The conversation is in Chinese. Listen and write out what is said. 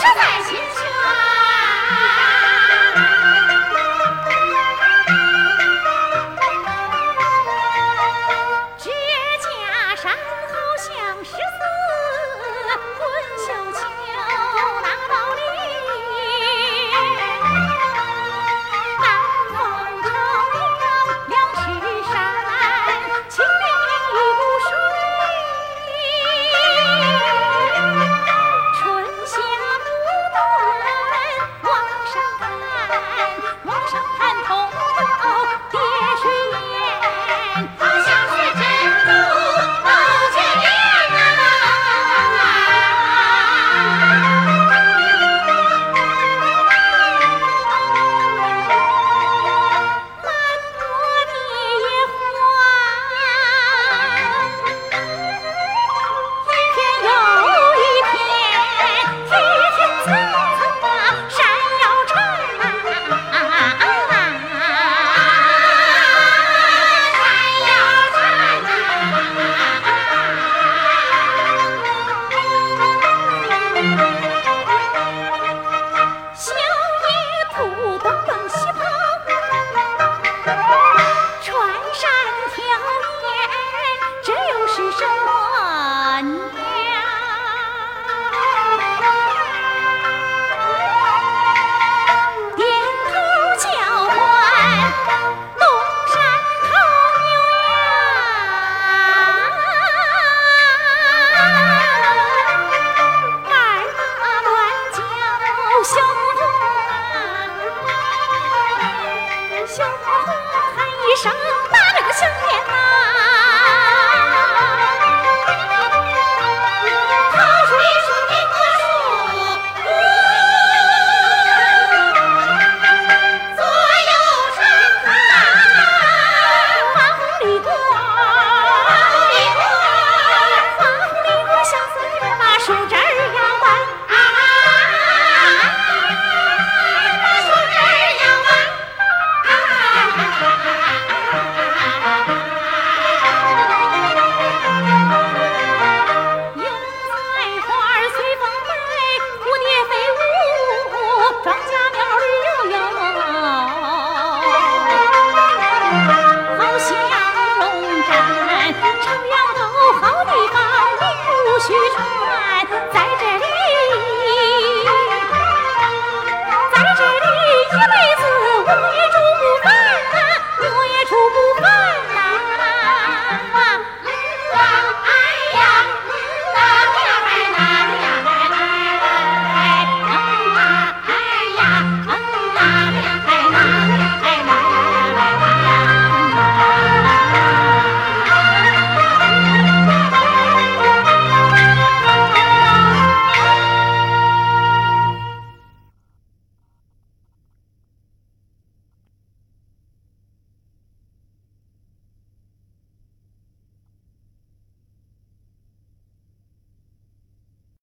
吃菜，勤吃。